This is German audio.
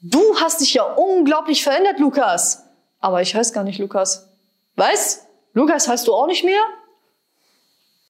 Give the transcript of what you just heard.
Du hast dich ja unglaublich verändert, Lukas. Aber ich heiße gar nicht Lukas. Was? Lukas heißt du auch nicht mehr?